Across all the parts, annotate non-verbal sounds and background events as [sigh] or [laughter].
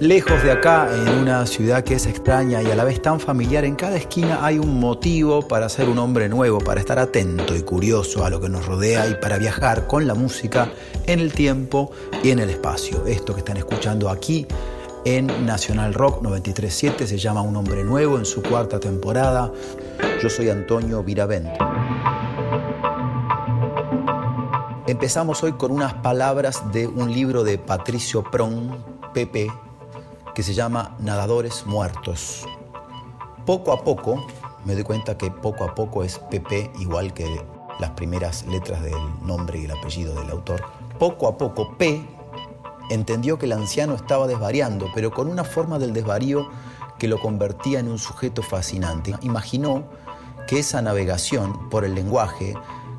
Lejos de acá, en una ciudad que es extraña y a la vez tan familiar, en cada esquina hay un motivo para ser un hombre nuevo, para estar atento y curioso a lo que nos rodea y para viajar con la música en el tiempo y en el espacio. Esto que están escuchando aquí en Nacional Rock 937 se llama Un hombre nuevo en su cuarta temporada. Yo soy Antonio Viravent. Empezamos hoy con unas palabras de un libro de Patricio Pron, Pepe, que se llama Nadadores Muertos. Poco a poco, me doy cuenta que poco a poco es PP igual que las primeras letras del nombre y el apellido del autor. Poco a poco, P entendió que el anciano estaba desvariando, pero con una forma del desvarío que lo convertía en un sujeto fascinante. Imaginó que esa navegación por el lenguaje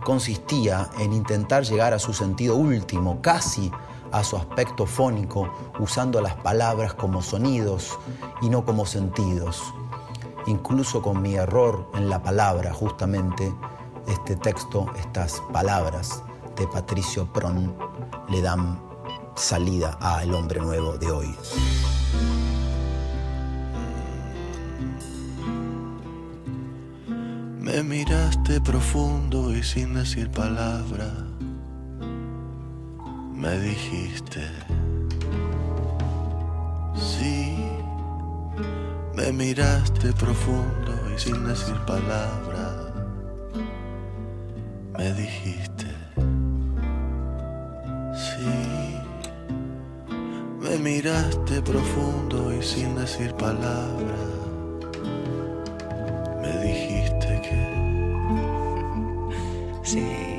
consistía en intentar llegar a su sentido último, casi a su aspecto fónico, usando las palabras como sonidos y no como sentidos. Incluso con mi error en la palabra, justamente, este texto, estas palabras de Patricio Pron le dan salida a El hombre nuevo de hoy. Me miraste profundo y sin decir palabra me dijiste, sí, me miraste profundo y sin decir palabra, me dijiste, sí, me miraste profundo y sin decir palabra, me dijiste que, sí.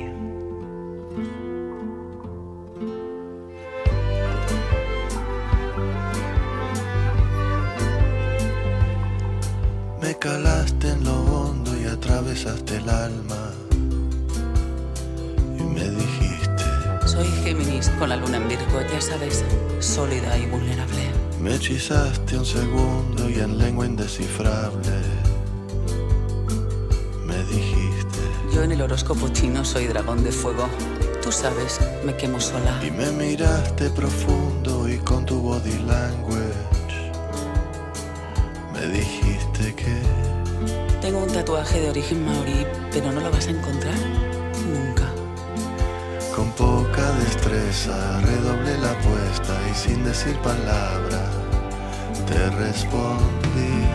Y atravesaste el alma. Y me dijiste: Soy Géminis con la luna en Virgo, ya sabes, sólida y vulnerable. Me hechizaste un segundo y en lengua indescifrable. Me dijiste: Yo en el horóscopo chino soy dragón de fuego. Tú sabes, me quemo sola. Y me miraste profundo y con tu body language me dijiste que tengo un tatuaje de origen maorí, pero no lo vas a encontrar nunca. Con poca destreza redoblé la apuesta y sin decir palabra te respondí.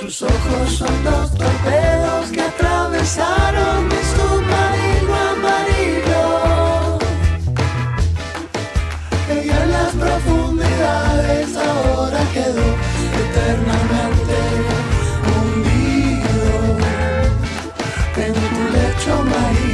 Tus ojos son dos torpedos que atravesaron mi tu lecho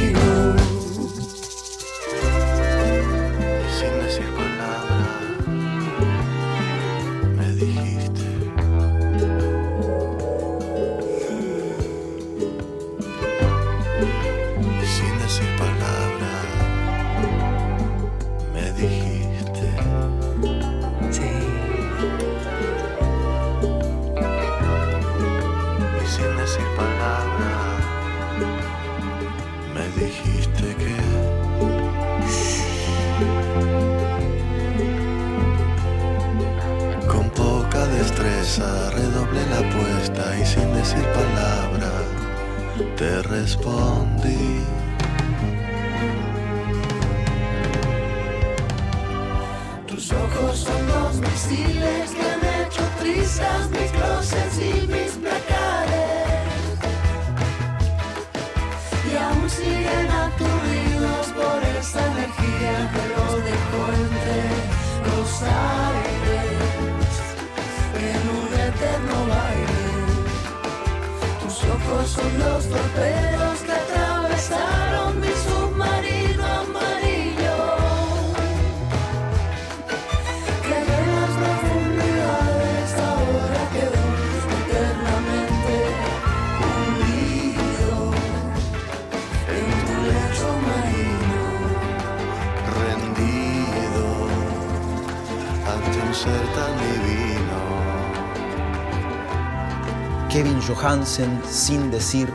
Johansen sin decir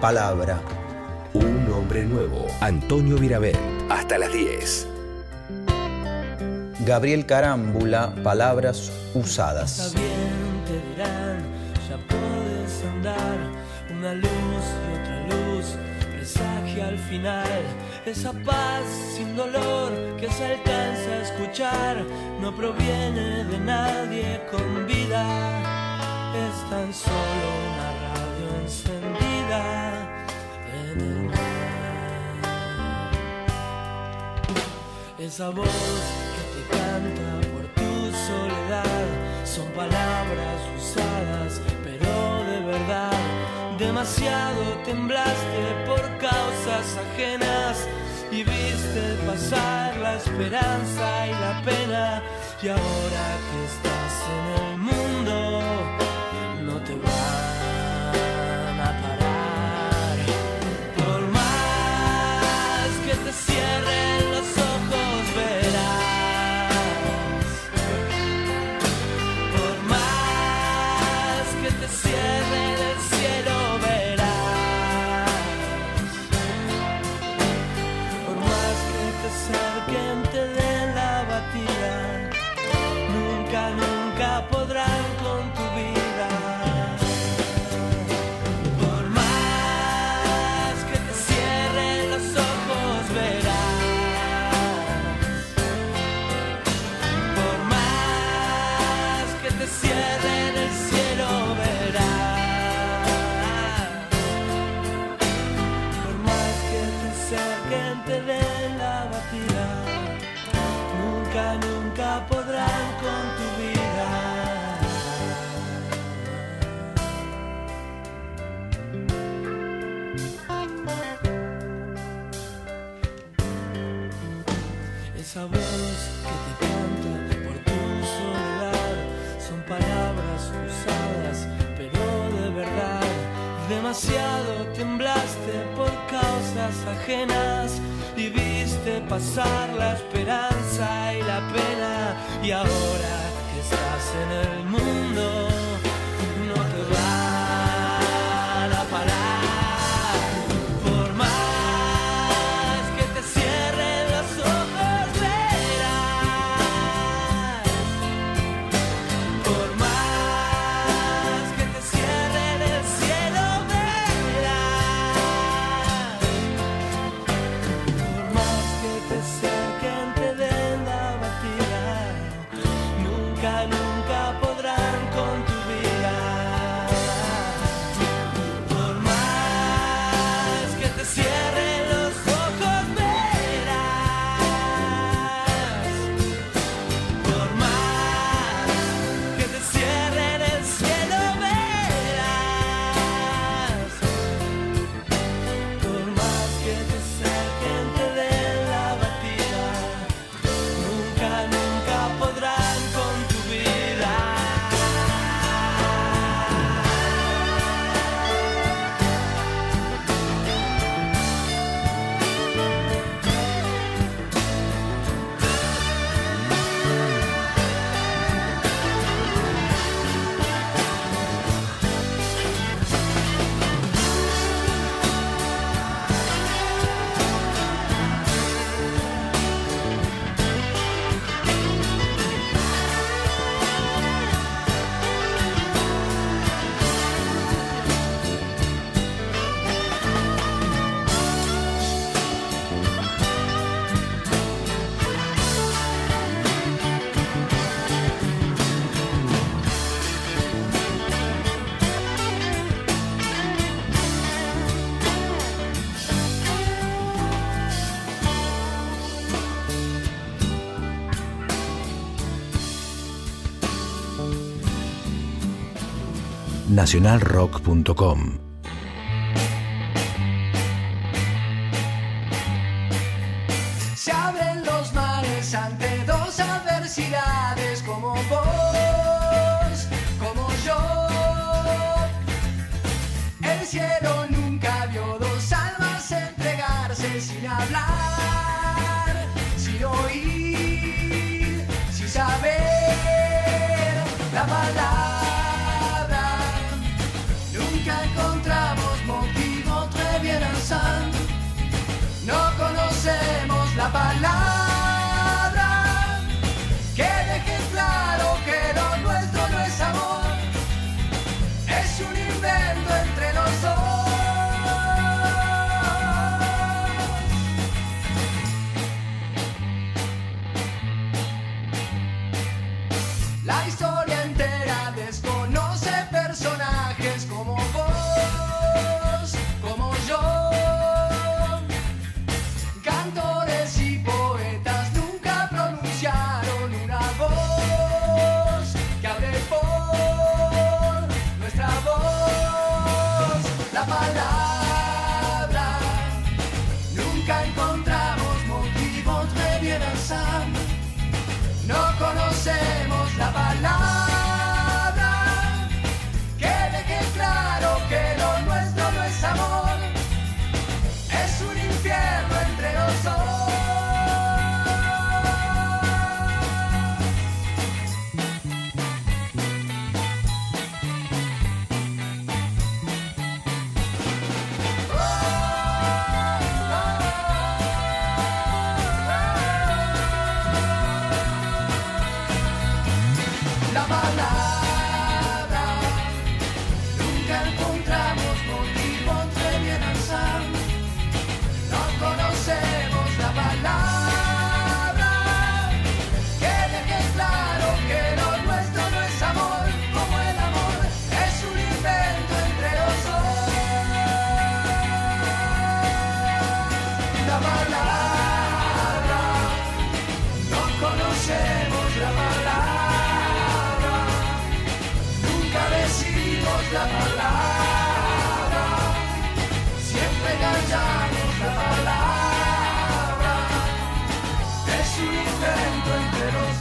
palabra. Un hombre nuevo. Antonio Virabet. hasta las 10. Gabriel Carámbula, palabras usadas. Está bien, te dirán, ya puedes andar. Una luz y otra luz presagia al final. Esa paz sin dolor que se alcanza a escuchar no proviene de nadie con vida. Es tan solo Esa voz que te canta por tu soledad son palabras usadas, pero de verdad. Demasiado temblaste por causas ajenas y viste pasar la esperanza y la pena. Y ahora que te cierren el cielo, Demasiado temblaste por causas ajenas y viste pasar la esperanza y la pena. Y ahora que estás en el mundo, nacionalrock.com.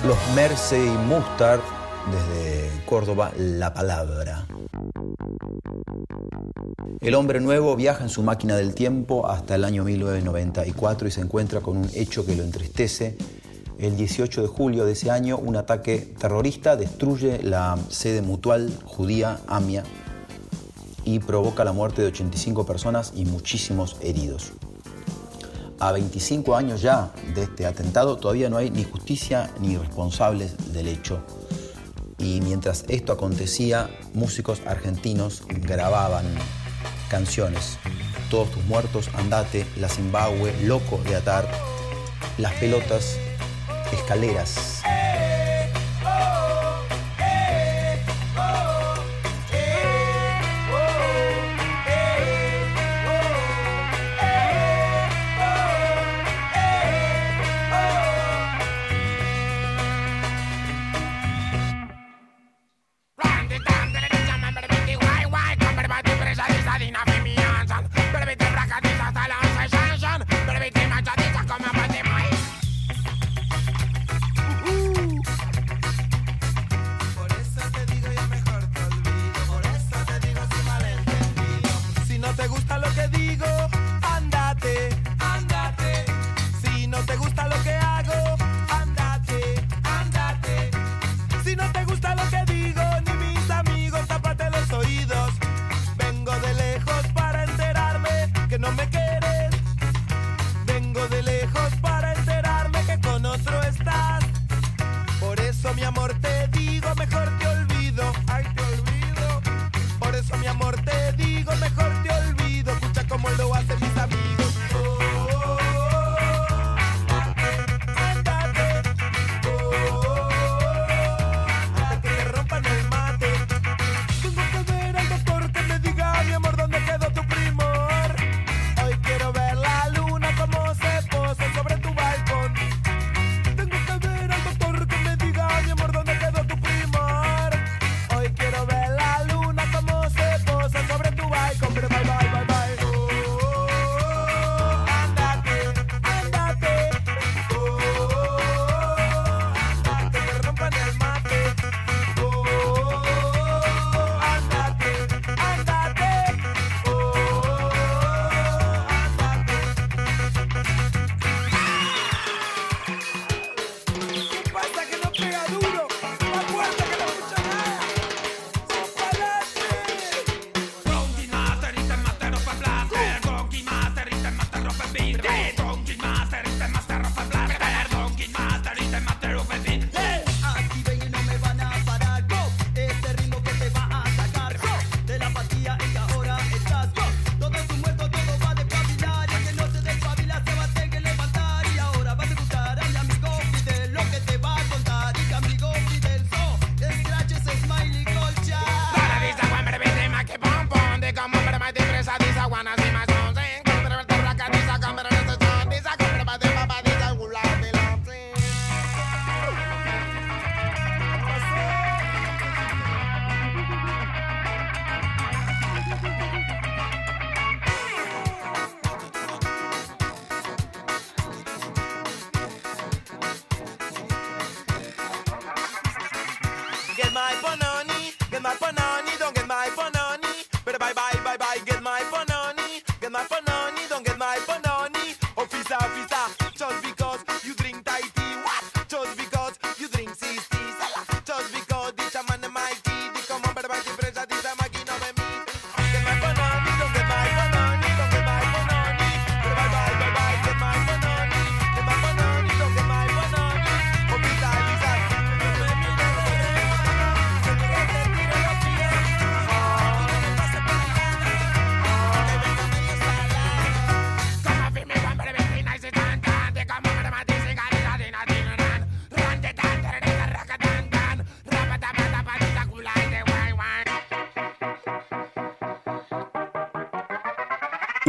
Los Mercy Mustard desde Córdoba, La Palabra. El hombre nuevo viaja en su máquina del tiempo hasta el año 1994 y se encuentra con un hecho que lo entristece. El 18 de julio de ese año, un ataque terrorista destruye la sede mutual judía AMIA y provoca la muerte de 85 personas y muchísimos heridos. A 25 años ya de este atentado todavía no hay ni justicia ni responsables del hecho. Y mientras esto acontecía, músicos argentinos grababan canciones. Todos tus muertos, andate, la Zimbabue, loco de atar, las pelotas, escaleras.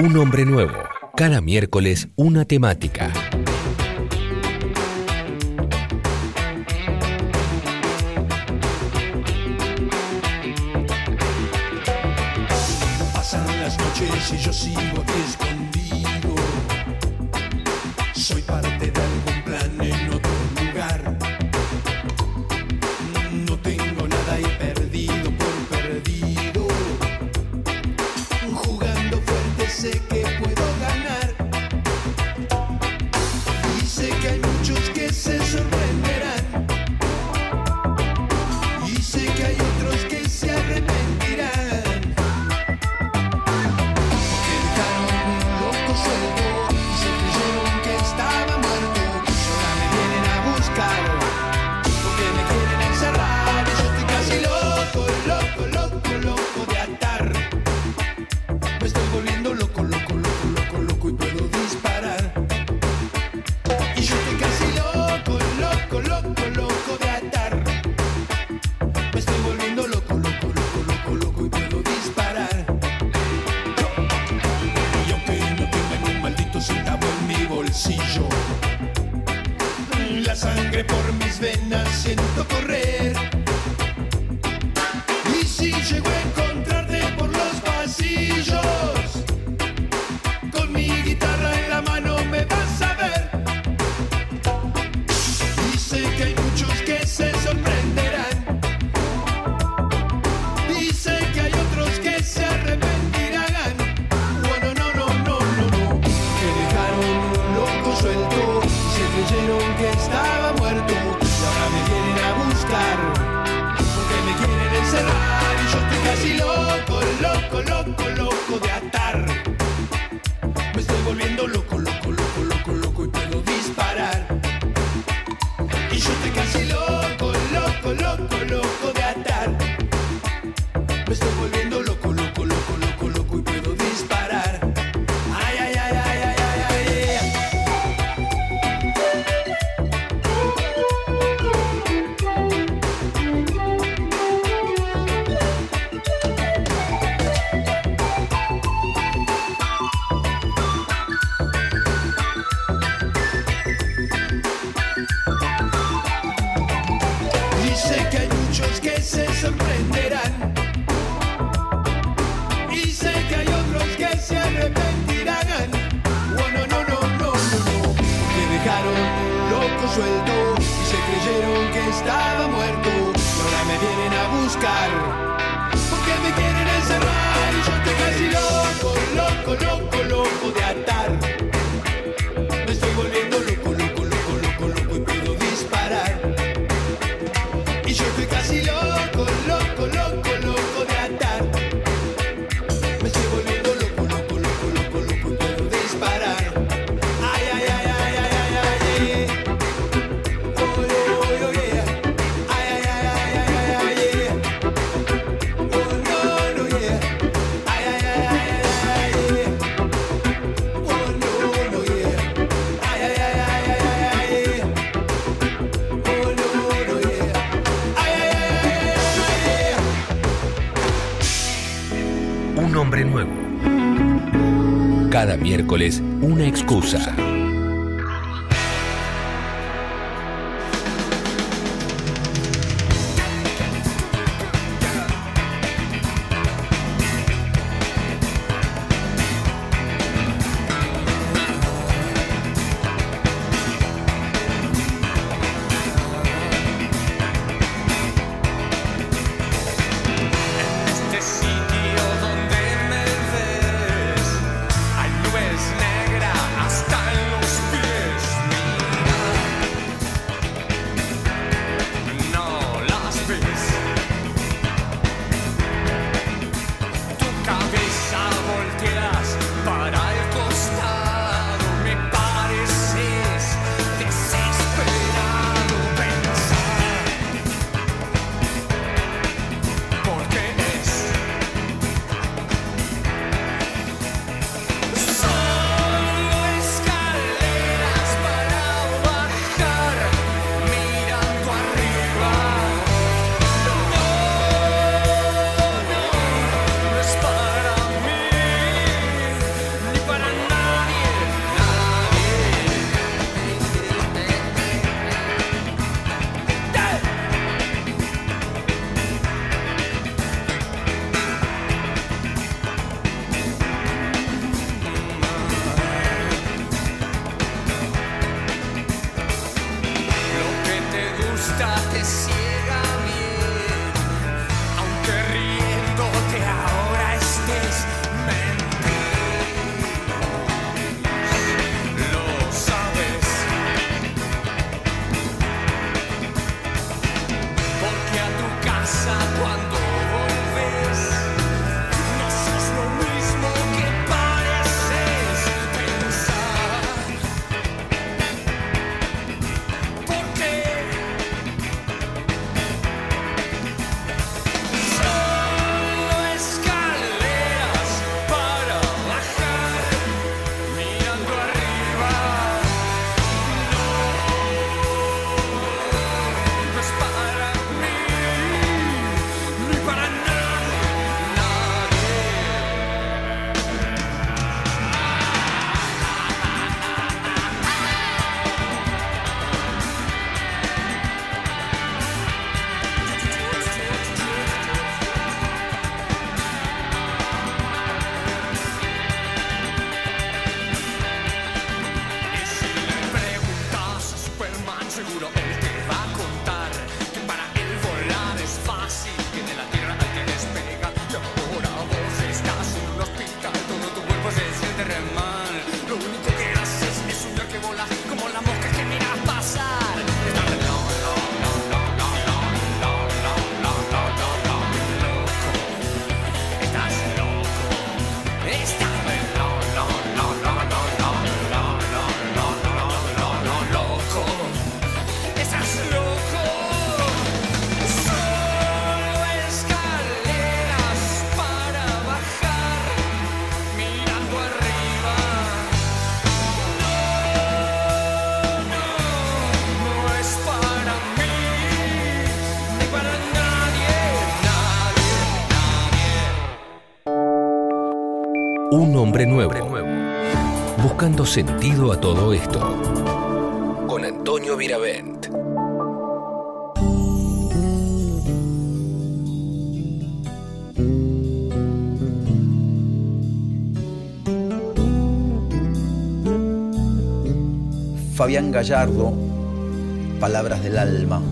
Un hombre nuevo. Cada miércoles una temática. Miércoles una excusa. sentido a todo esto. Con Antonio Viravent. Fabián Gallardo, Palabras del Alma.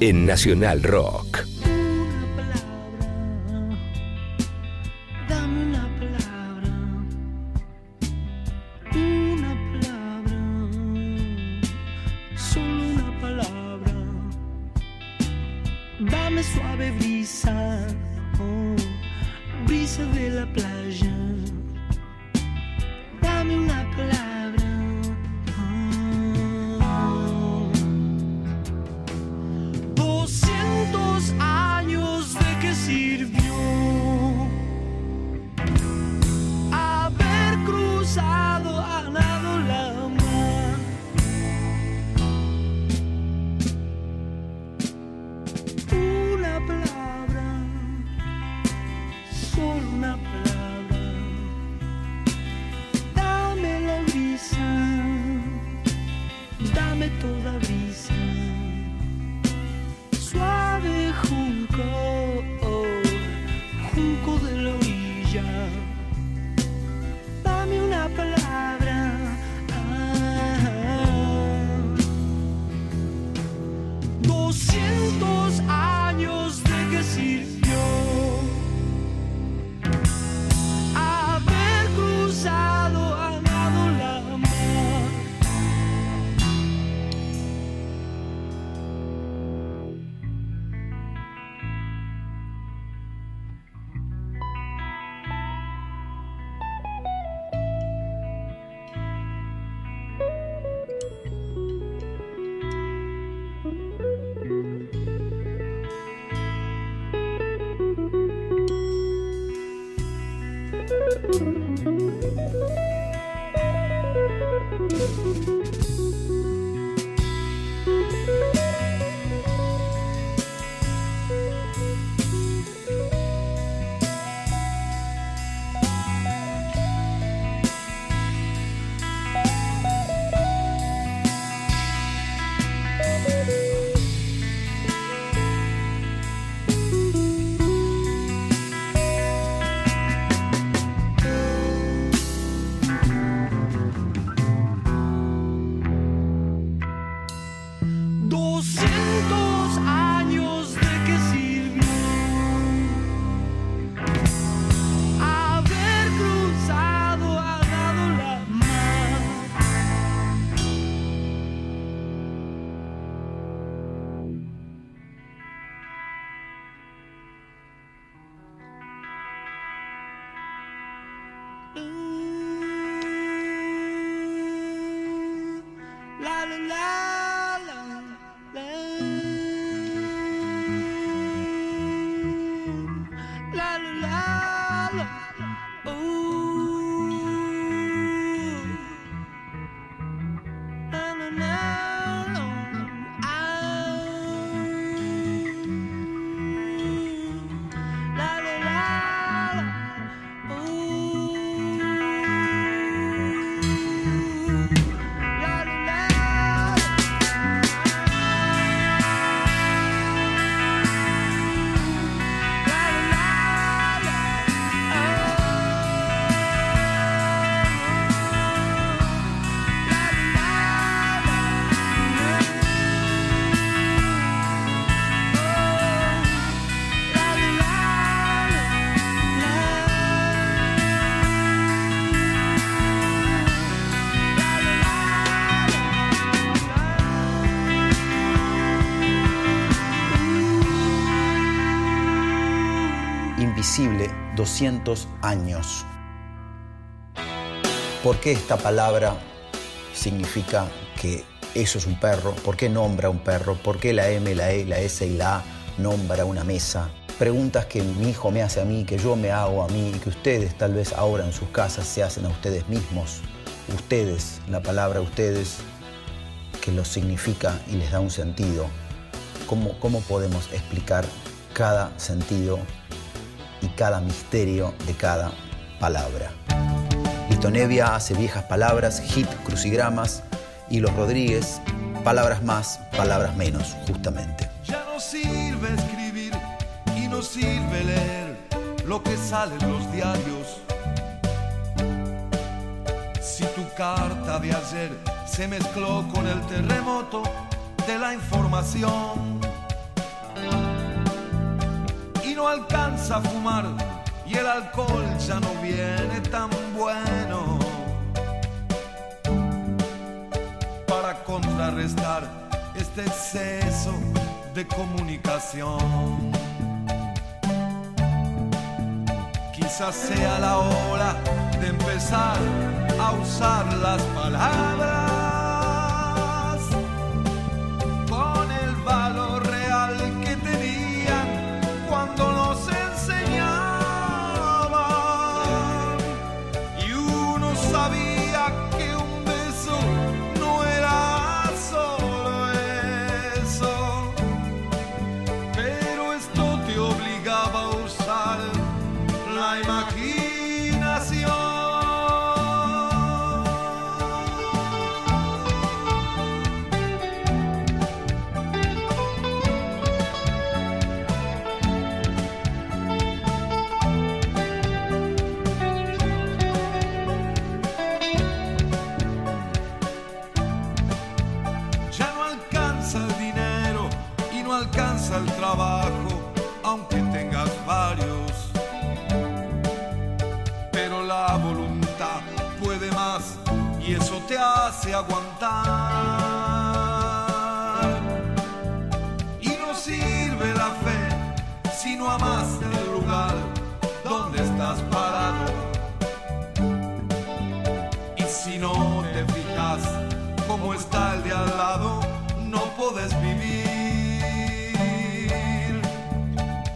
en Nacional Rock. 200 años. ¿Por qué esta palabra significa que eso es un perro? ¿Por qué nombra un perro? ¿Por qué la M, la E, la S y la A nombra una mesa? Preguntas que mi hijo me hace a mí, que yo me hago a mí y que ustedes tal vez ahora en sus casas se hacen a ustedes mismos. Ustedes, la palabra ustedes, que lo significa y les da un sentido. ¿Cómo, cómo podemos explicar cada sentido cada misterio de cada palabra? Lito Nevia hace viejas palabras, hit, crucigramas, y los Rodríguez, palabras más, palabras menos, justamente. Ya no sirve escribir y no sirve leer lo que sale en los diarios. Si tu carta de ayer se mezcló con el terremoto de la información no alcanza a fumar y el alcohol ya no viene tan bueno para contrarrestar este exceso de comunicación. Quizás sea la hora de empezar a usar las palabras. aguantar. Y no sirve la fe si no amas el lugar donde estás parado. Y si no te fijas cómo está el de al lado, no puedes vivir.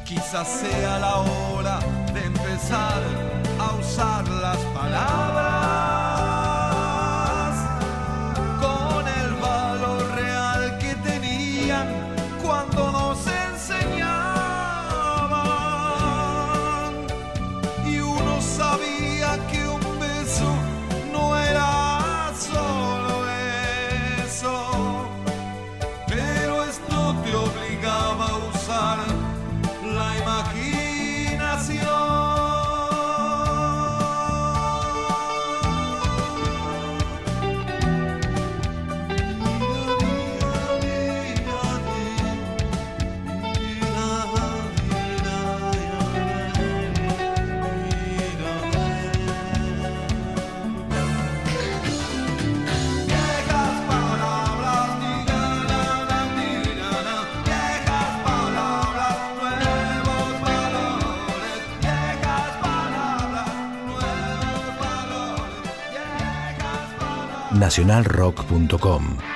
Quizás sea la hora de empezar a usar las palabras. nacionalrock.com.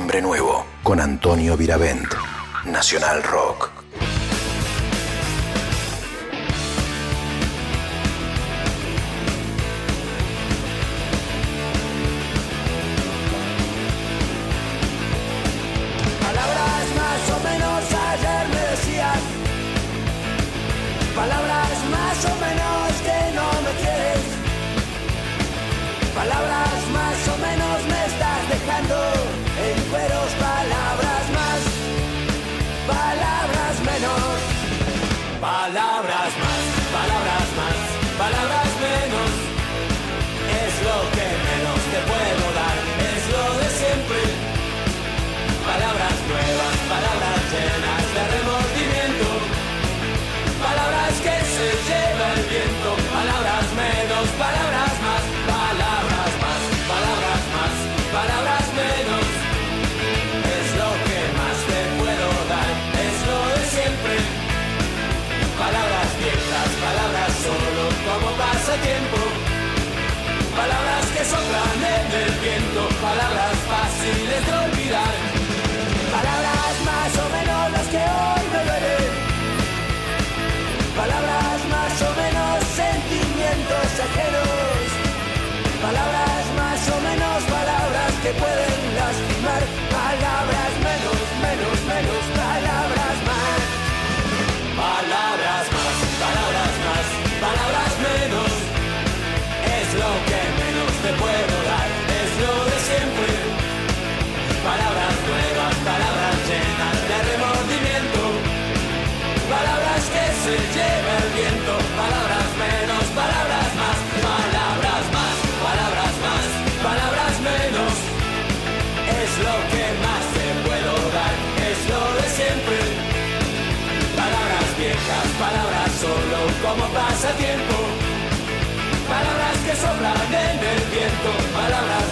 Nombre Nuevo con Antonio Viravent. Nacional Rock. tiempo, palabras que soplan en el viento, palabras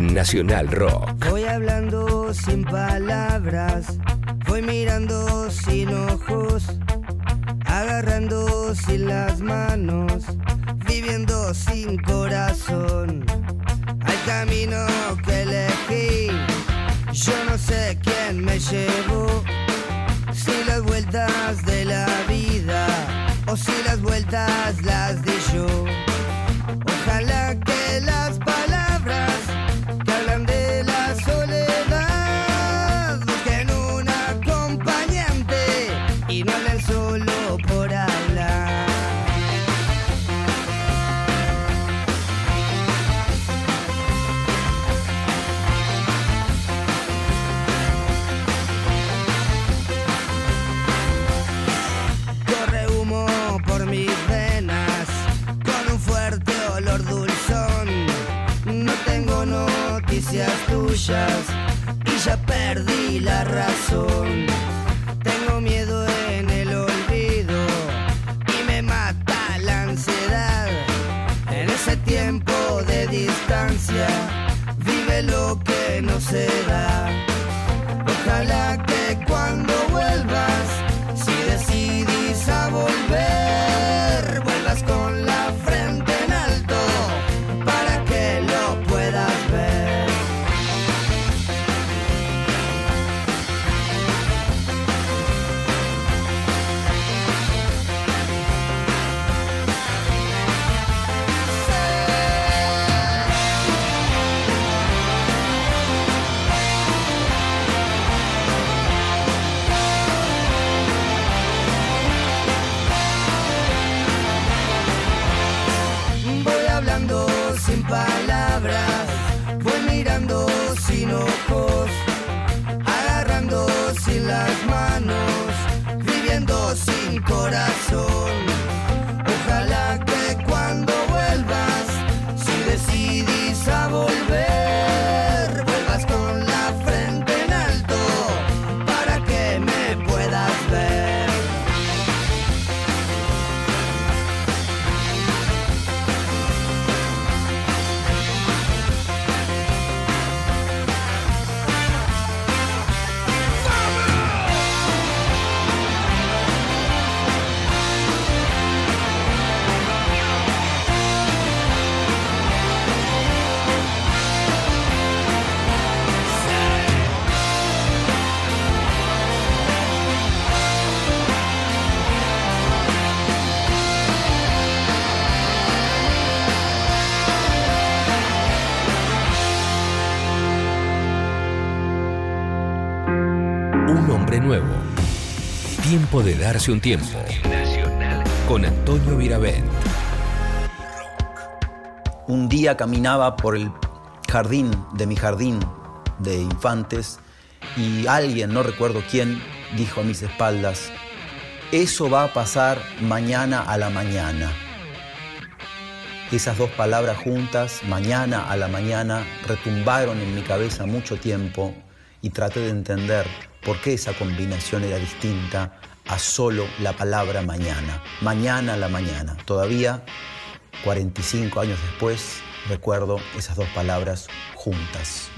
en Nacional Rock. Voy hablando sin palabras, voy mirando sin ojos, agarrando sin las manos, viviendo sin corazón. Hay camino que elegí, yo no sé quién me llevó, si las vueltas de la vida o si las vueltas las di yo. Tiempo de darse un tiempo. Con Antonio Virabén. Un día caminaba por el jardín de mi jardín de infantes y alguien, no recuerdo quién, dijo a mis espaldas, eso va a pasar mañana a la mañana. Esas dos palabras juntas, mañana a la mañana, retumbaron en mi cabeza mucho tiempo y traté de entender por qué esa combinación era distinta a solo la palabra mañana. Mañana a la mañana. Todavía, 45 años después, recuerdo esas dos palabras juntas.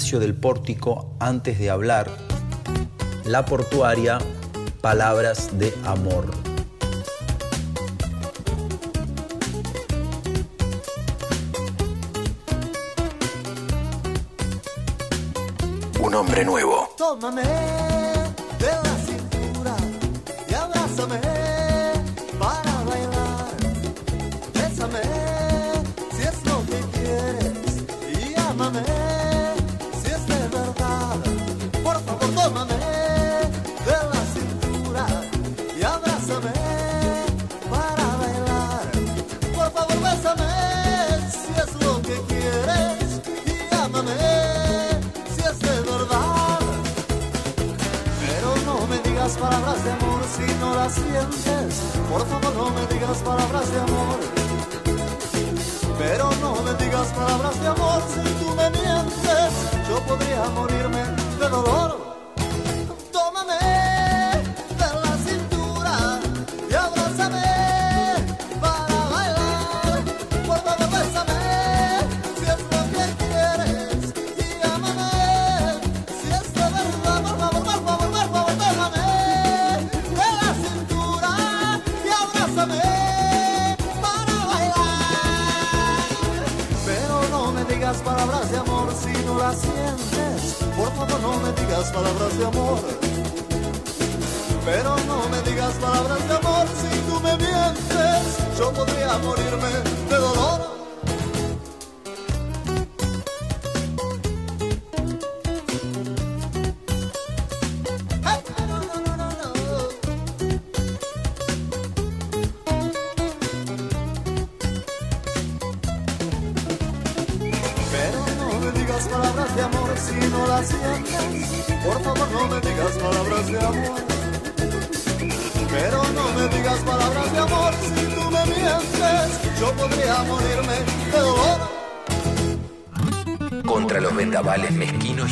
Ignacio del Pórtico, antes de hablar, la portuaria, palabras de amor. Un hombre nuevo. Tómame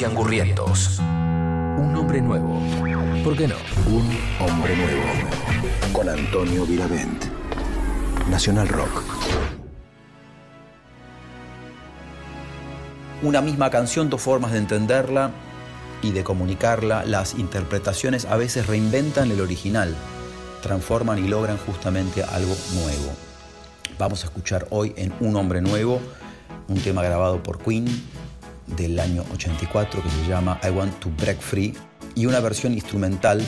y angurrientos. Un hombre nuevo. ¿Por qué no? Un hombre nuevo. Con Antonio Viravent. Nacional Rock. Una misma canción, dos formas de entenderla y de comunicarla. Las interpretaciones a veces reinventan el original, transforman y logran justamente algo nuevo. Vamos a escuchar hoy en Un Hombre Nuevo, un tema grabado por Queen del año 84 que se llama I Want to Break Free y una versión instrumental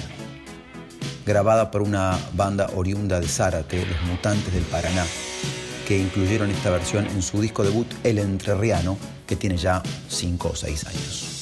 grabada por una banda oriunda de Zárate, Los Mutantes del Paraná, que incluyeron esta versión en su disco debut El Entrerriano, que tiene ya 5 o 6 años.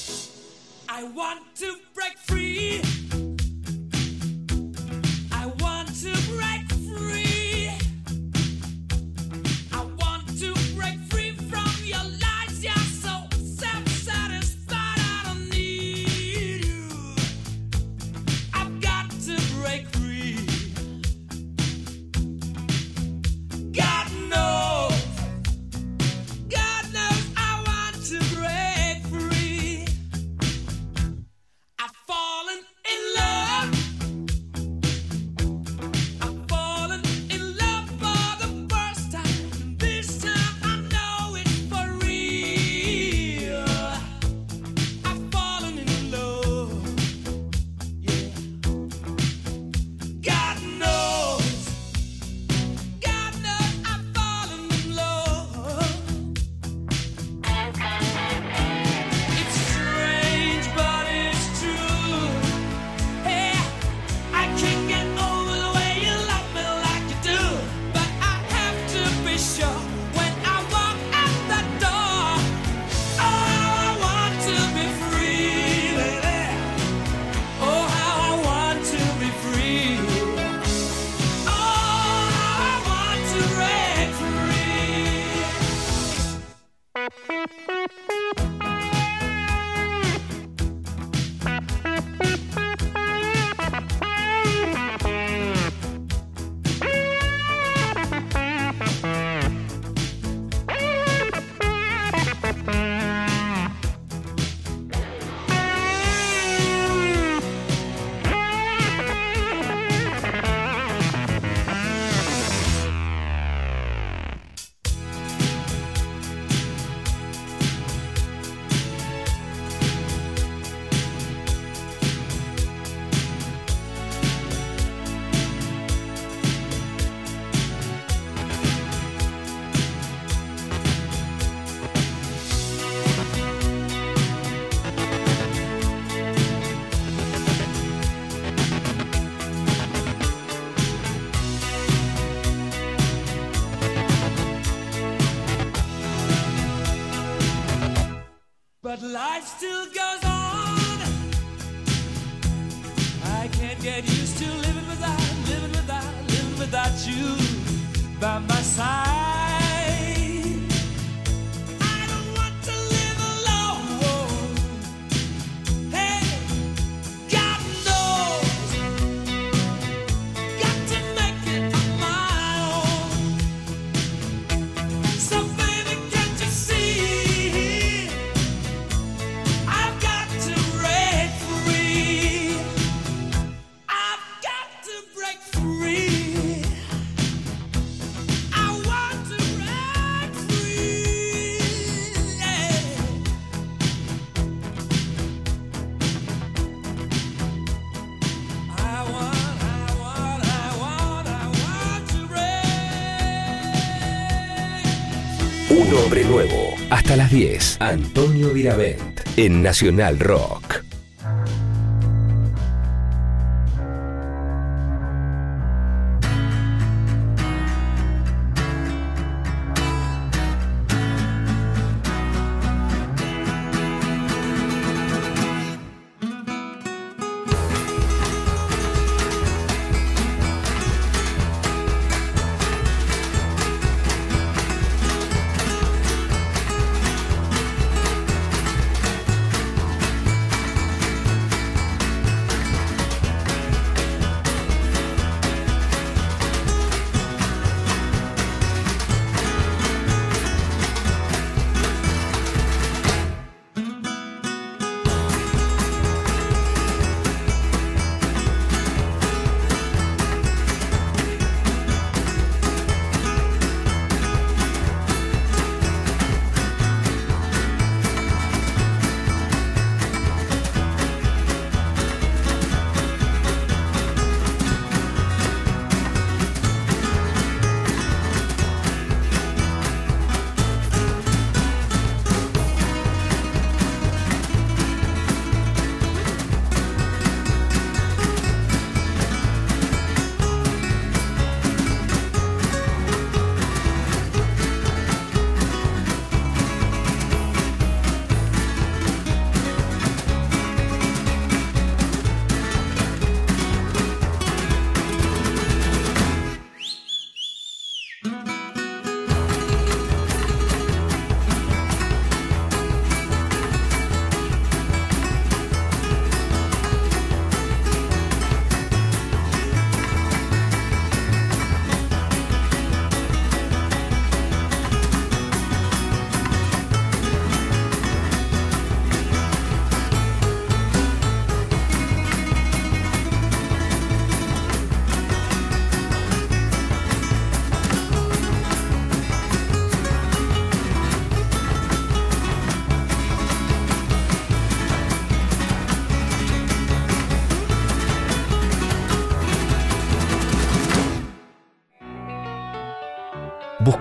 Un hombre nuevo. Hasta las 10. Antonio Viravent. En Nacional Rock.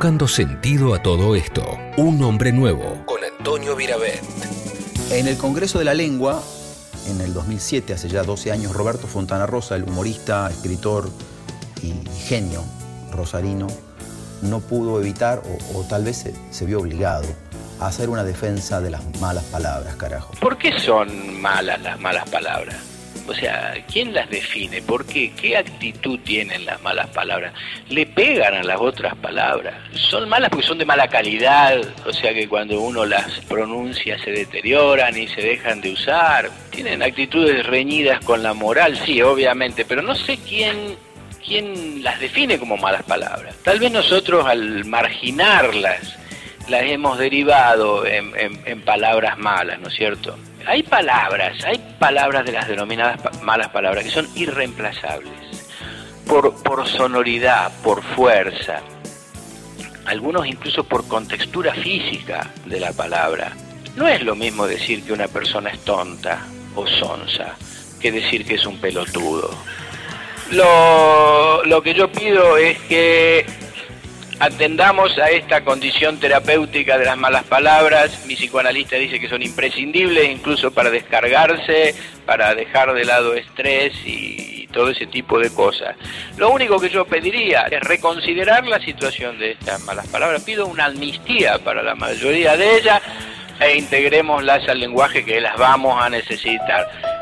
Buscando sentido a todo esto. Un hombre nuevo. Con Antonio Viravent. En el Congreso de la Lengua, en el 2007, hace ya 12 años, Roberto Fontana Rosa, el humorista, escritor y genio rosarino, no pudo evitar, o, o tal vez se, se vio obligado, a hacer una defensa de las malas palabras, carajo. ¿Por qué son malas las malas palabras? O sea, ¿quién las define? ¿Por qué? ¿Qué actitud tienen las malas palabras? ¿Le pegan a las otras palabras? Son malas porque son de mala calidad, o sea que cuando uno las pronuncia se deterioran y se dejan de usar. Tienen actitudes reñidas con la moral, sí, obviamente, pero no sé quién quién las define como malas palabras. Tal vez nosotros al marginarlas las hemos derivado en, palabras malas, ¿no es cierto? Hay palabras, hay palabras de las denominadas malas palabras que son irreemplazables. Por, por sonoridad, por fuerza, algunos incluso por contextura física de la palabra. No es lo mismo decir que una persona es tonta o sonsa que decir que es un pelotudo. Lo, lo que yo pido es que atendamos a esta condición terapéutica de las malas palabras. Mi psicoanalista dice que son imprescindibles incluso para descargarse, para dejar de lado estrés y todo ese tipo de cosas. Lo único que yo pediría es reconsiderar la situación de estas malas palabras. Pido una amnistía para la mayoría de ellas e integrémoslas al lenguaje que las vamos a necesitar.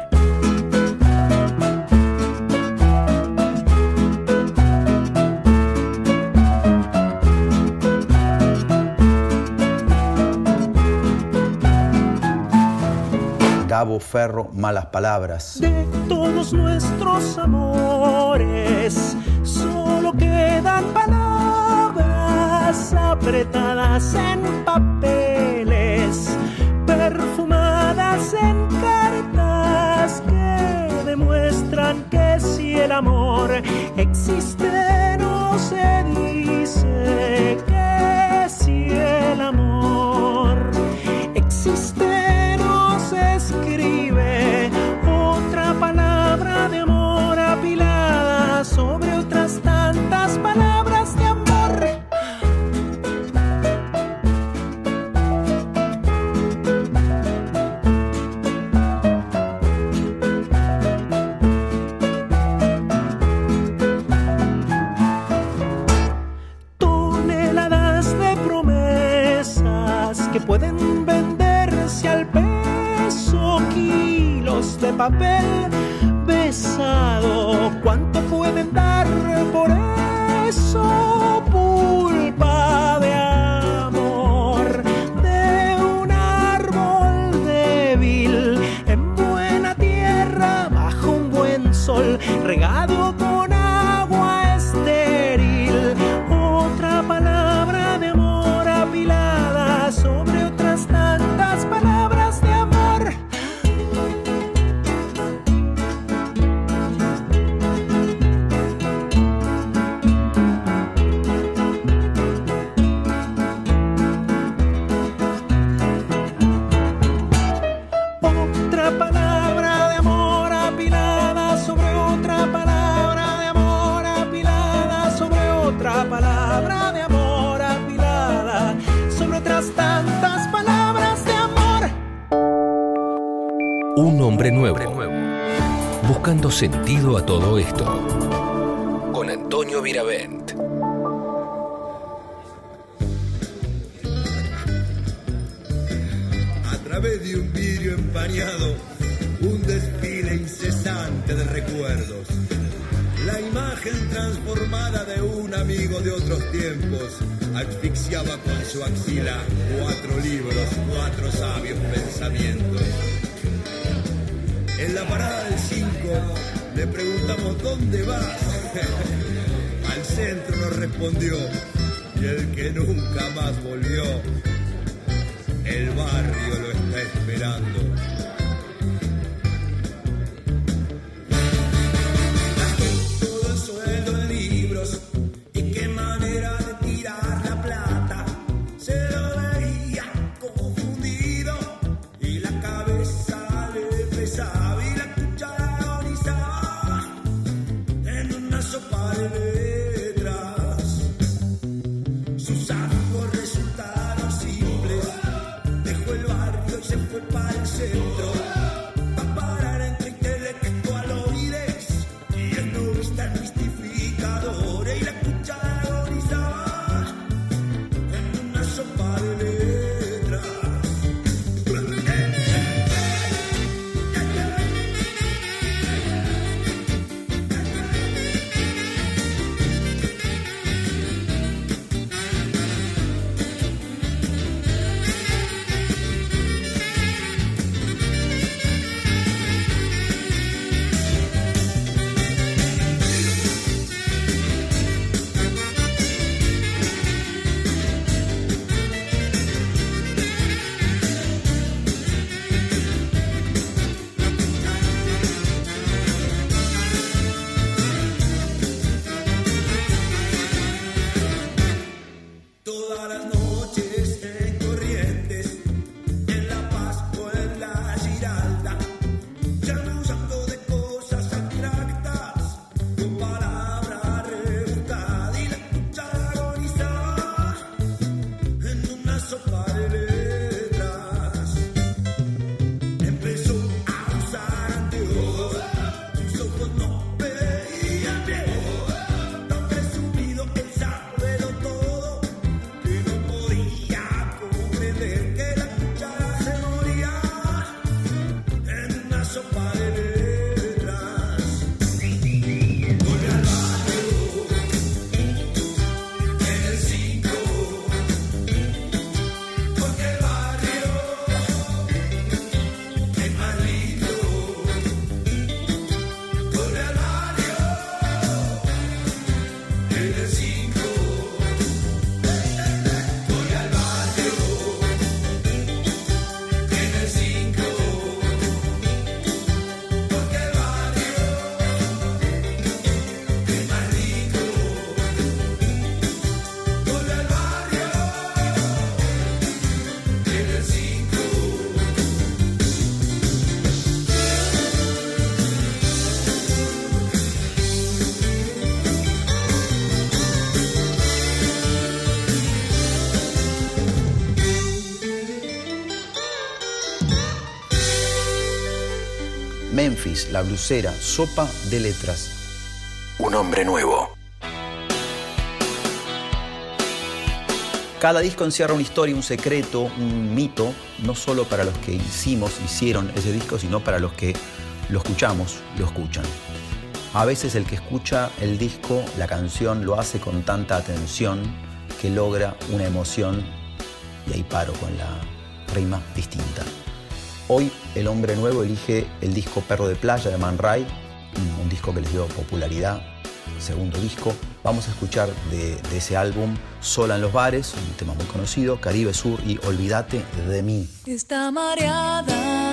Ferro, malas palabras. De todos nuestros amores, solo quedan palabras apretadas en papeles, perfumadas en cartas que demuestran que si el amor existe, no se dice que si el amor de papel besado. ¿Cuánto pueden dar por eso, pulpa? hombre nuevo, buscando sentido a todo esto. Con Antonio Viravent. A través de un vidrio empañado, un desfile incesante de recuerdos. La imagen transformada de un amigo de otros tiempos asfixiaba con su axila cuatro libros, cuatro sabios pensamientos. En la parada del 5 le preguntamos dónde vas. [laughs] Al centro nos respondió y el que nunca más volvió, el barrio lo está esperando. La Blusera, Sopa de Letras. Un hombre nuevo. Cada disco encierra una historia, un secreto, un mito, no solo para los que hicimos, hicieron ese disco, sino para los que lo escuchamos, lo escuchan. A veces el que escucha el disco, la canción, lo hace con tanta atención que logra una emoción, y ahí paro con la rima distinta. Hoy el hombre nuevo elige el disco Perro de Playa de Man Ray, un- disco que les dio popularidad, segundo disco. Vamos a escuchar de, de ese álbum Sola en los bares, un tema muy conocido, Caribe Sur y Olvídate de mí. Está mareada,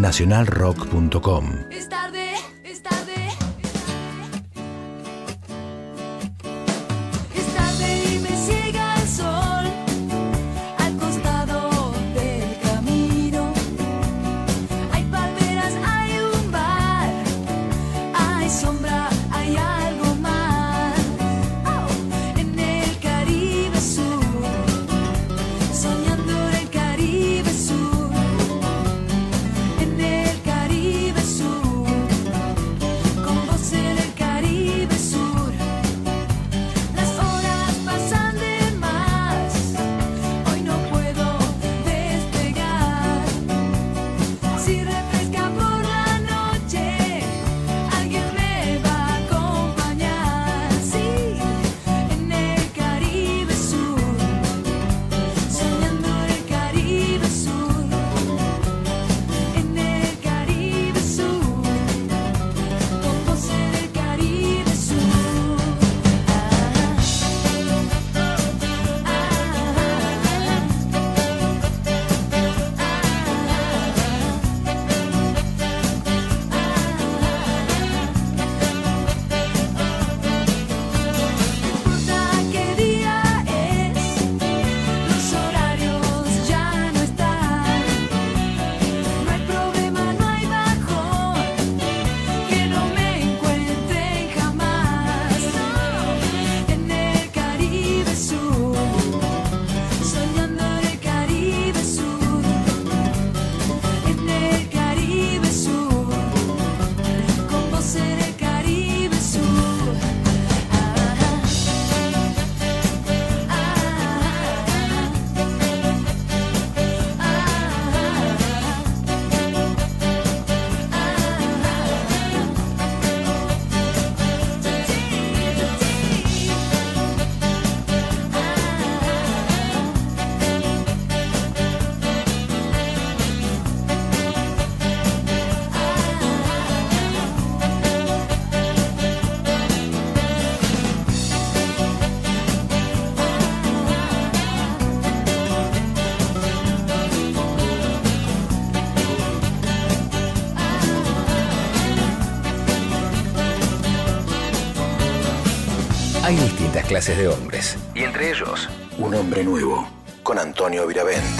nacionalrock.com. de hombres. Y entre ellos, un hombre nuevo, con Antonio Viravent.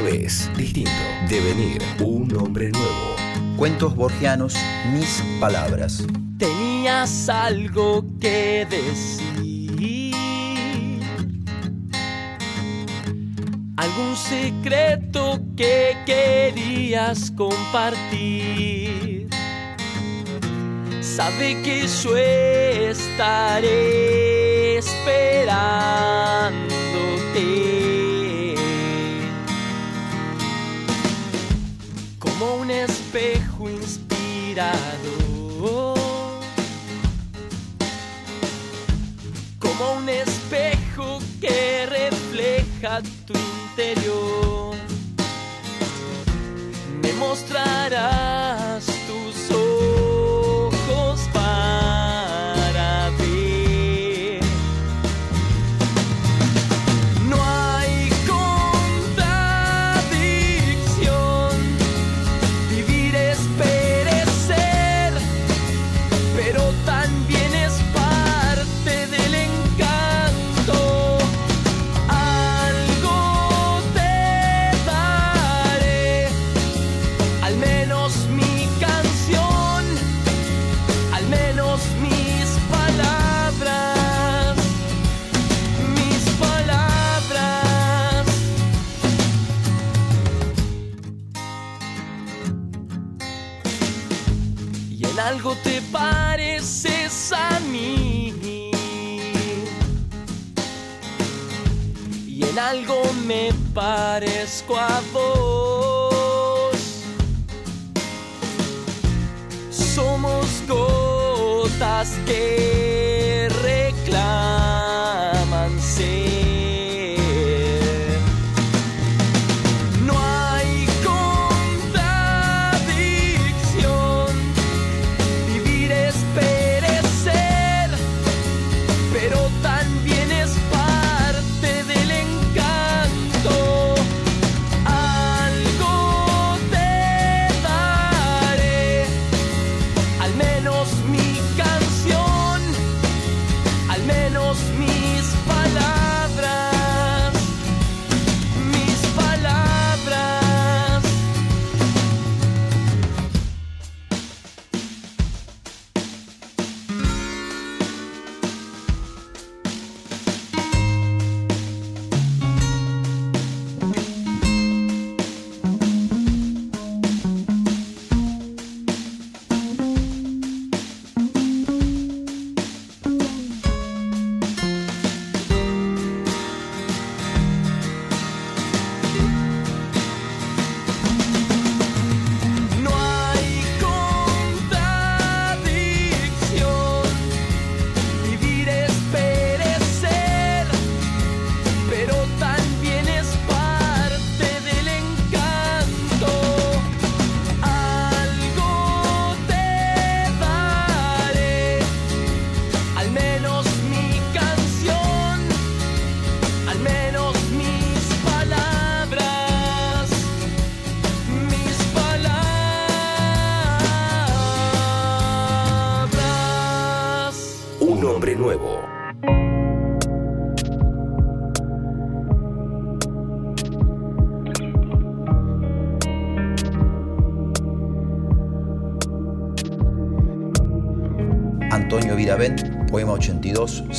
Vez, distinto, devenir, un hombre nuevo. Cuentos borgianos, mis palabras. Tenías algo que decir. Algún secreto que querías compartir. Sabe que yo estaré esperando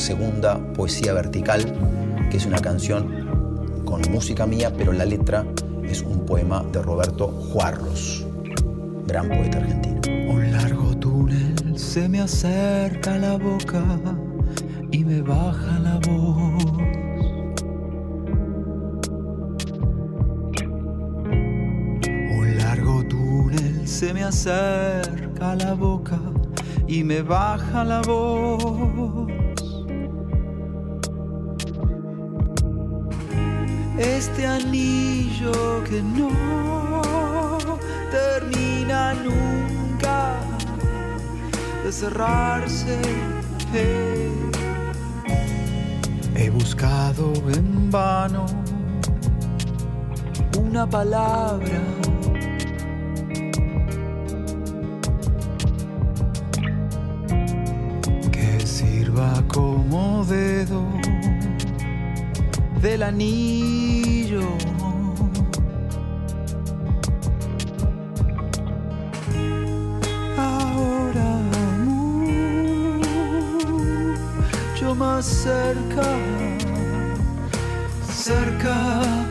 segunda poesía vertical, que es una canción con música mía, pero la letra es un poema de Roberto Juarros, gran poeta argentino. Un largo túnel se me acerca la boca y me baja la voz. Un largo túnel se me acerca la boca y me baja la voz. Este anillo que no termina nunca de cerrarse. He buscado en vano una palabra que sirva como dedo del anillo. Ahora mucho más cerca, cerca.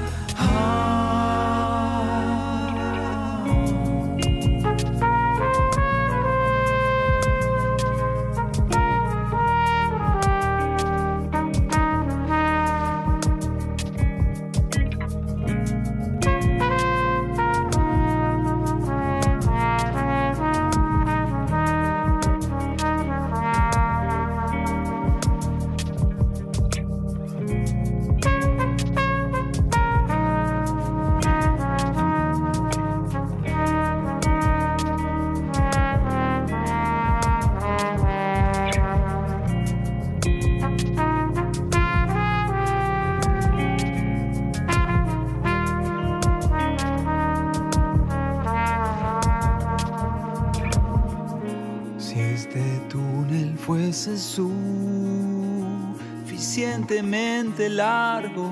Largo,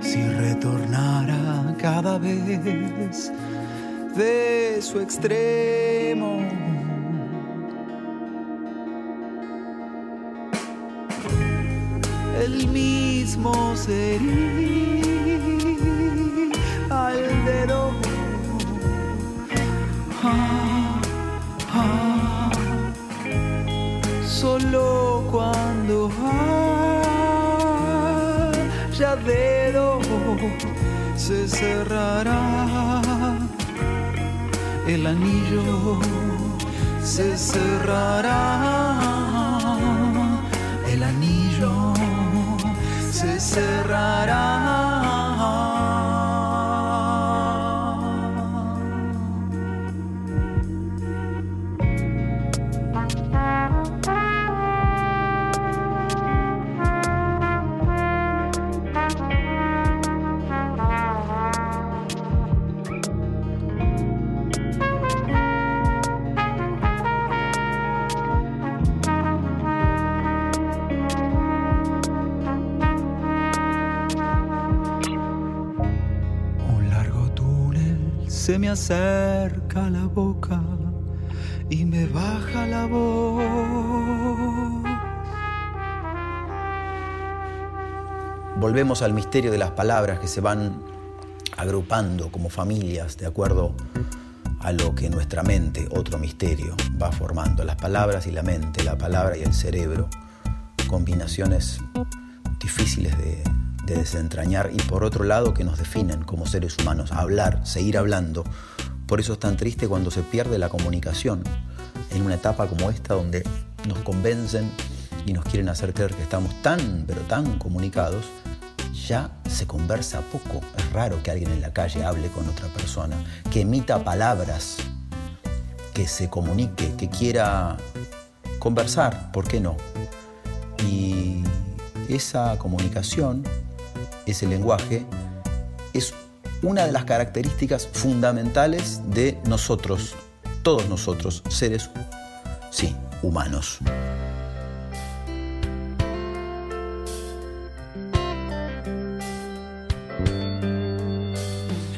si retornara cada vez de su extremo, el mismo sería se cerrará el anillo, se cerrará el anillo, se cerrará. Se me acerca la boca y me baja la voz. Volvemos al misterio de las palabras que se van agrupando como familias de acuerdo a lo que nuestra mente, otro misterio, va formando. Las palabras y la mente, la palabra y el cerebro, combinaciones difíciles de, de desentrañar y por otro lado que nos definen como seres humanos, hablar, seguir hablando. Por eso es tan triste cuando se pierde la comunicación en una etapa como esta donde nos convencen y nos quieren hacer creer que estamos tan, pero tan comunicados, ya se conversa poco. Es raro que alguien en la calle hable con otra persona, que emita palabras, que se comunique, que quiera conversar, ¿por qué no? Y esa comunicación, ese lenguaje, es una de las características fundamentales de nosotros, todos nosotros, seres, sí, humanos.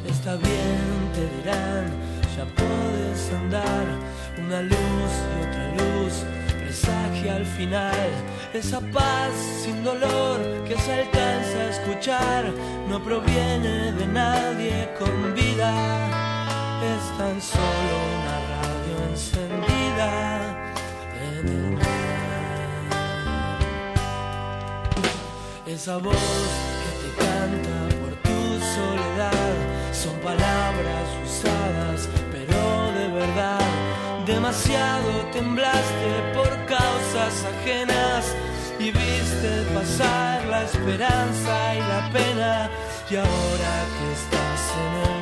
Está bien, te dirán, ya puedes andar. Una luz y otra luz presagia al final. Esa paz sin dolor que se alcanza a no proviene de nadie con vida. Es tan solo una radio encendida en el mar. Esa voz que te canta por tu soledad son palabras usadas, pero de verdad. Demasiado temblaste por causas ajenas y viste pasar la esperanza y la pena. Y ahora que estás en el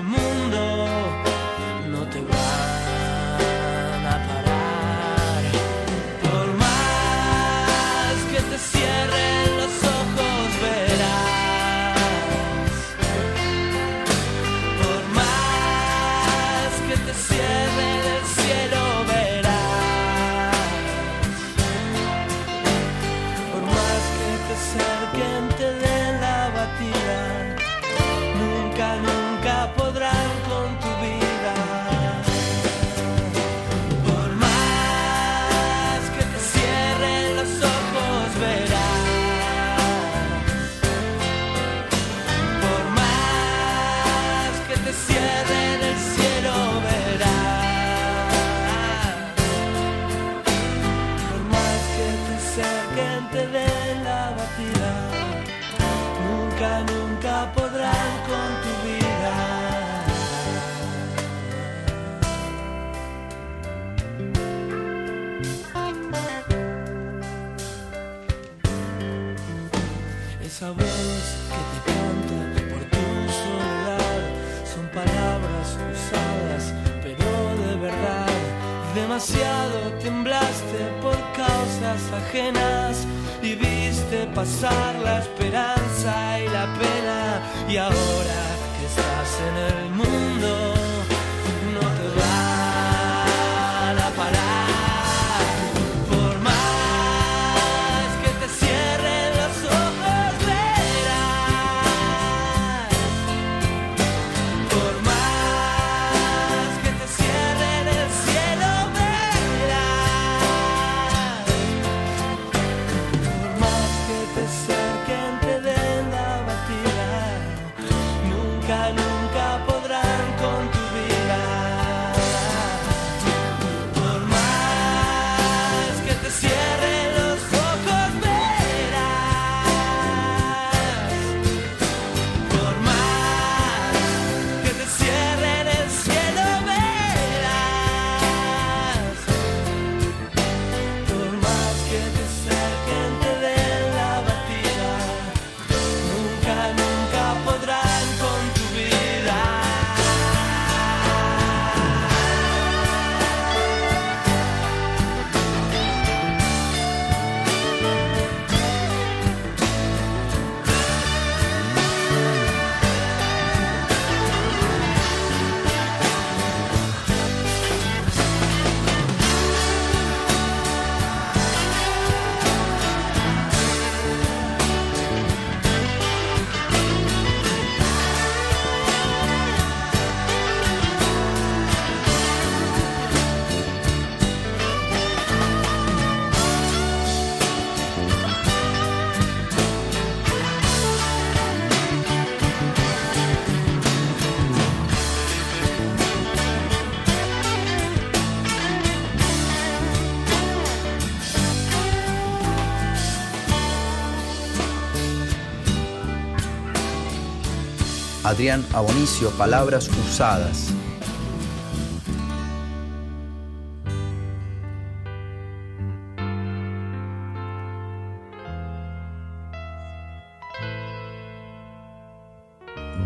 Demasiado temblaste por causas ajenas y viste pasar la esperanza y la pena. Y ahora que estás en el mundo, Adrián Abonicio, Palabras Usadas.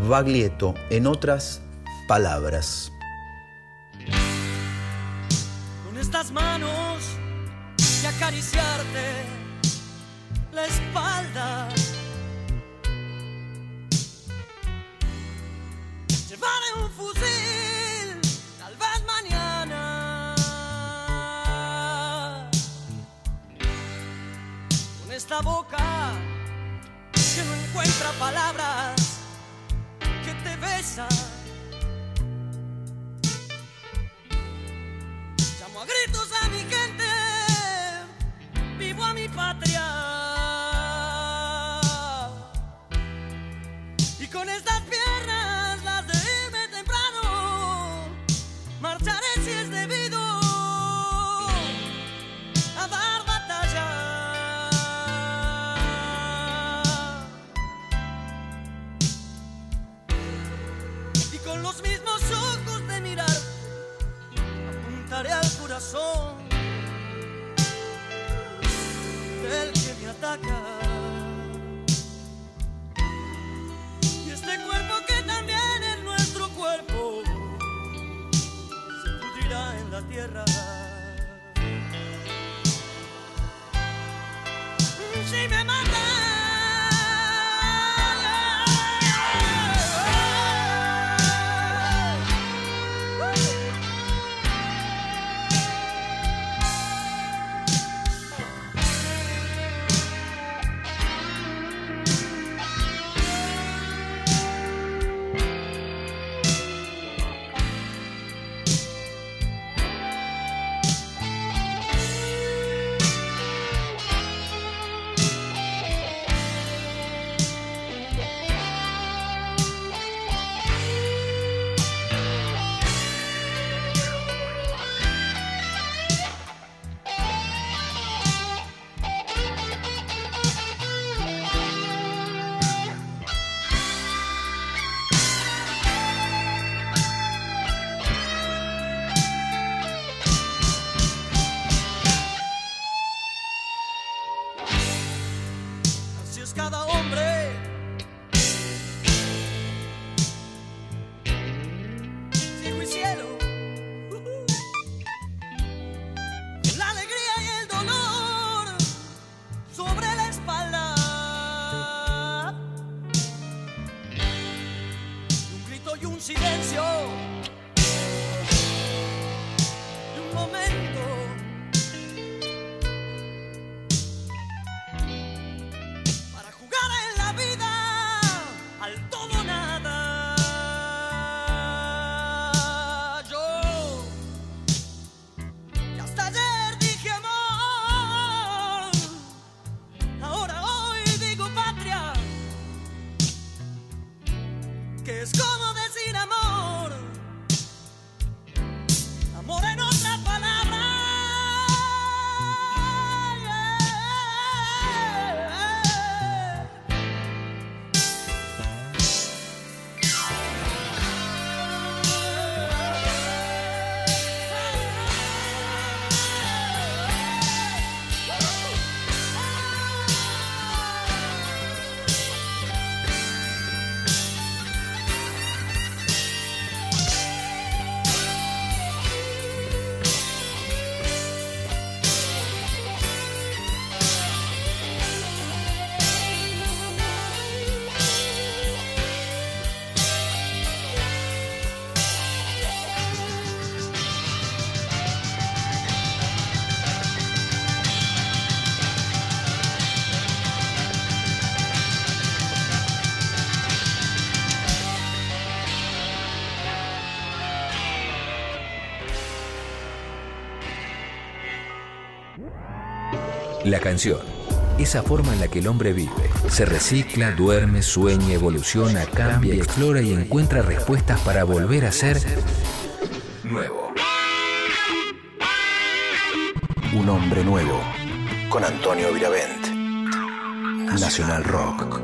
Baglietto, en otras palabras. tierra. la canción. Esa forma en la que el hombre vive. Se recicla, duerme, sueña, evoluciona, cambia, explora y encuentra respuestas para volver a ser nuevo. Un hombre nuevo con Antonio Viravent. Nacional Rock.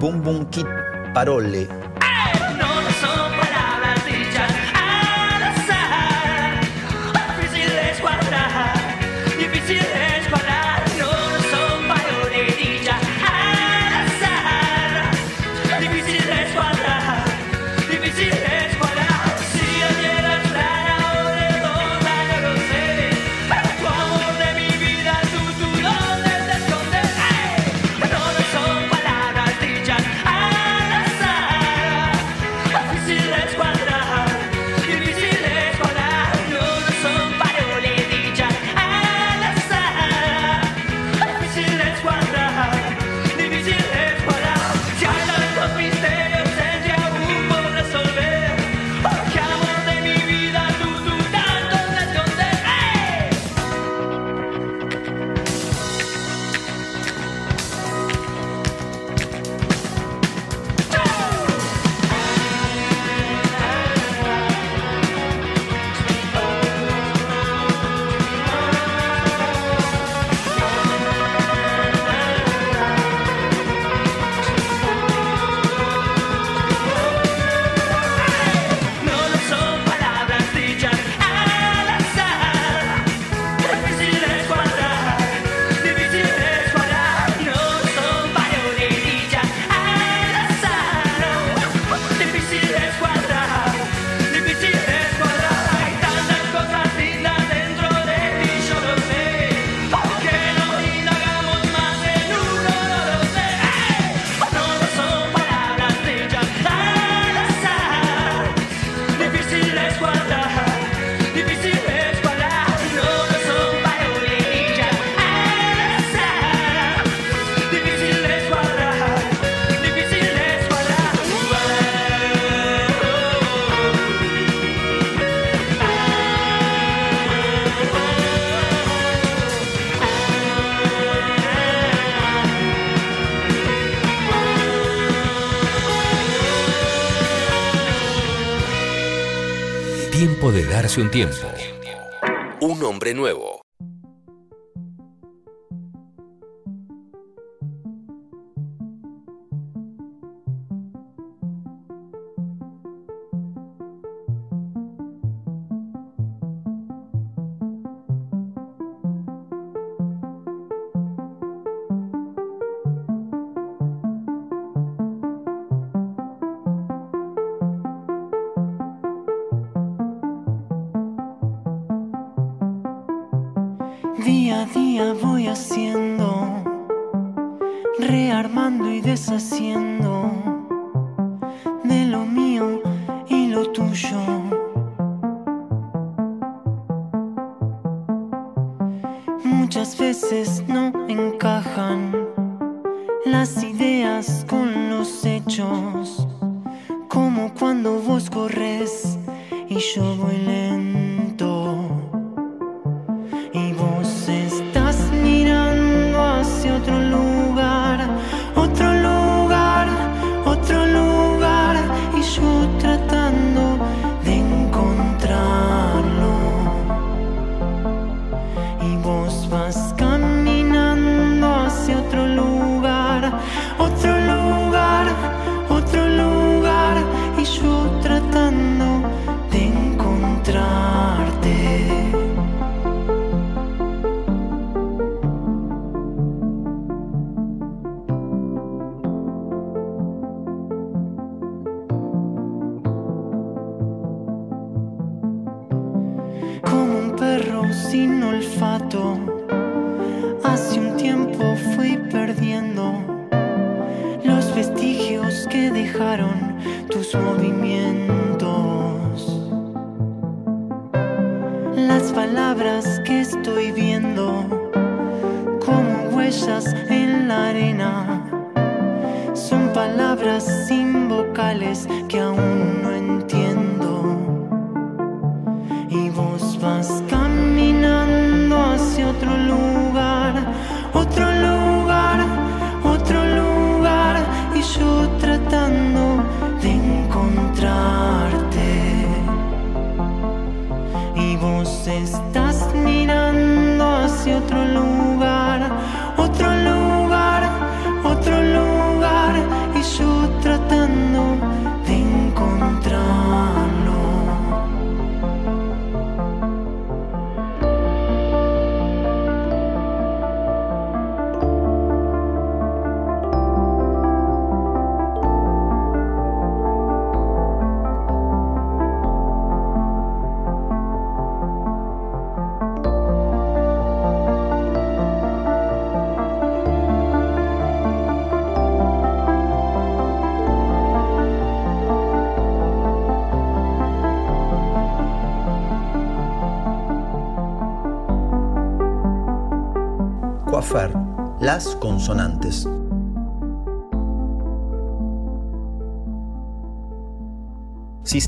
Boom Boom Kid Parole Darse un tiempo. Un hombre nuevo. Las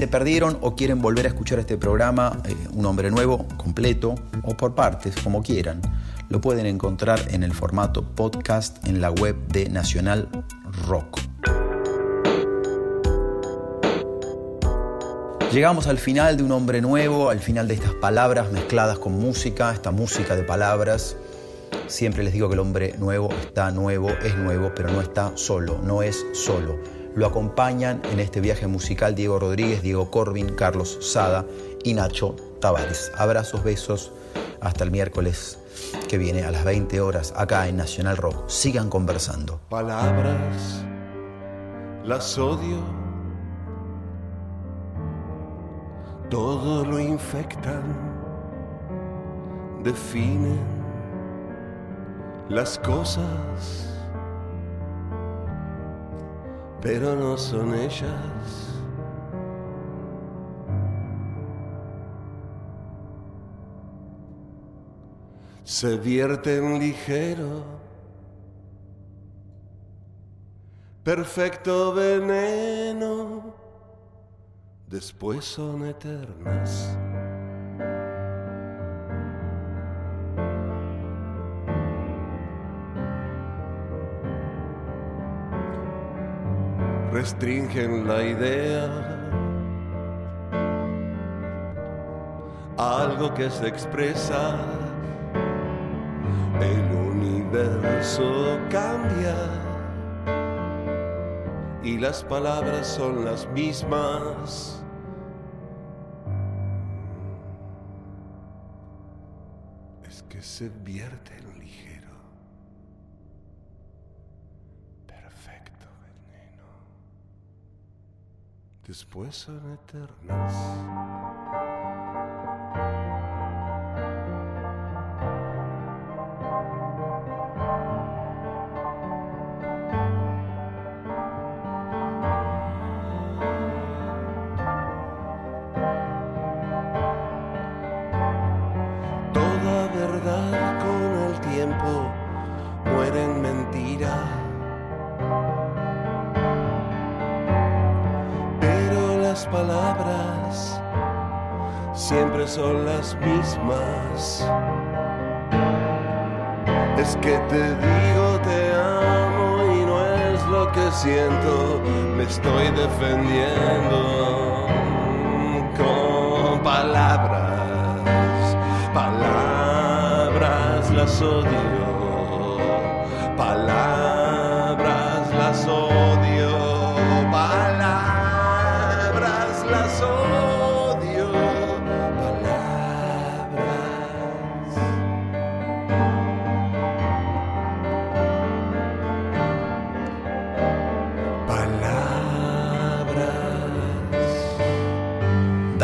se perdieron o quieren volver a escuchar este programa, eh, Un Hombre Nuevo, completo o por partes, como quieran, lo pueden encontrar en el formato podcast en la web de Nacional Rock. Llegamos al final de Un Hombre Nuevo, al final de estas palabras mezcladas con música, esta música de palabras. Siempre les digo que el hombre nuevo está nuevo, es nuevo, pero no está solo, no es solo. Lo acompañan en este viaje musical Diego Rodríguez, Diego Corbin, Carlos Sada y Nacho Tavares. Abrazos, besos, hasta el miércoles que viene a las 20 horas acá en Nacional Rock. Sigan conversando. Palabras, las odio. Todo lo infectan, definen las cosas, pero no son ellas. Se vierten ligero, perfecto veneno, después son eternas. Restringen la idea. Algo que se expresa el universo cambia. Y las palabras son las mismas. Es que se vierte después son eternas mismas. Es que te digo te amo y no es lo que siento, me estoy defendiendo con palabras, palabras las odio,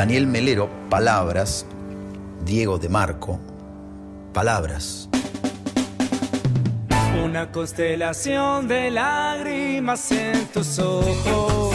Daniel Melero, palabras. Diego de Marco, palabras. Una constelación de lágrimas en tus ojos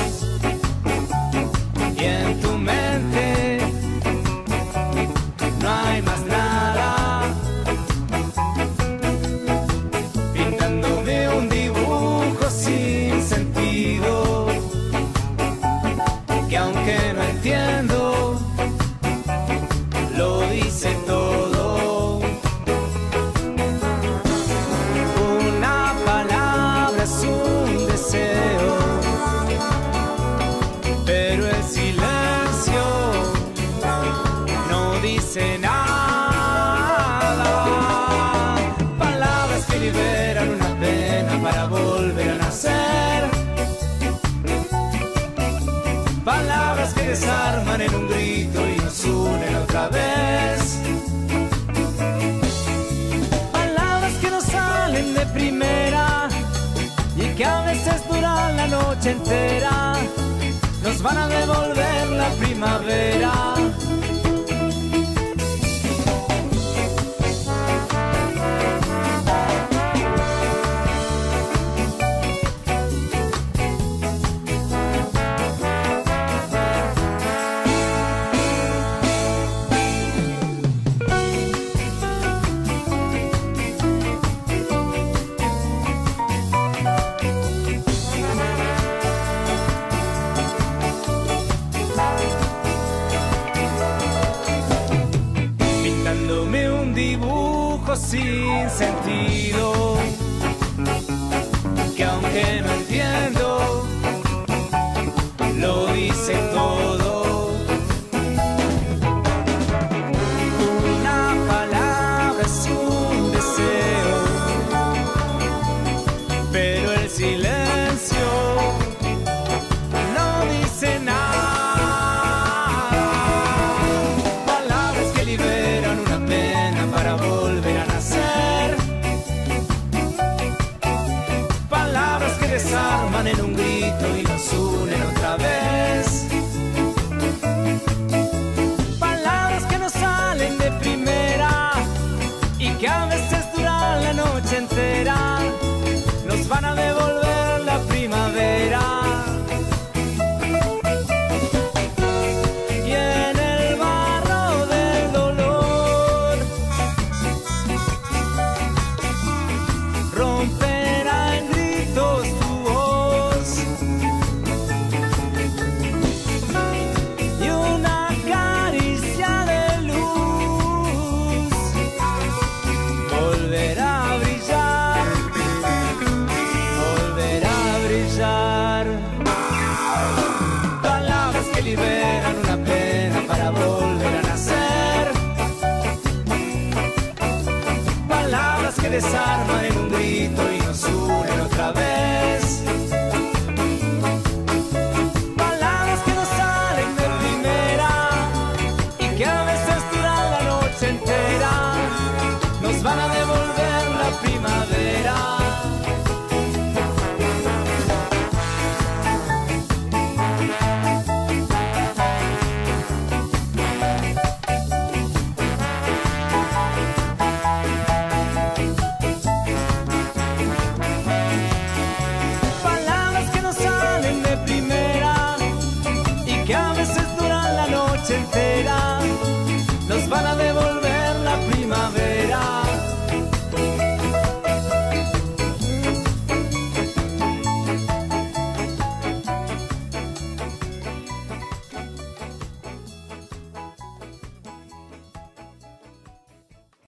Palabras que desarman en un grito y nos unen otra vez. Palabras que no salen de primera y que a veces duran la noche entera. Nos van a devolver la primavera. Sin sentido, que aunque no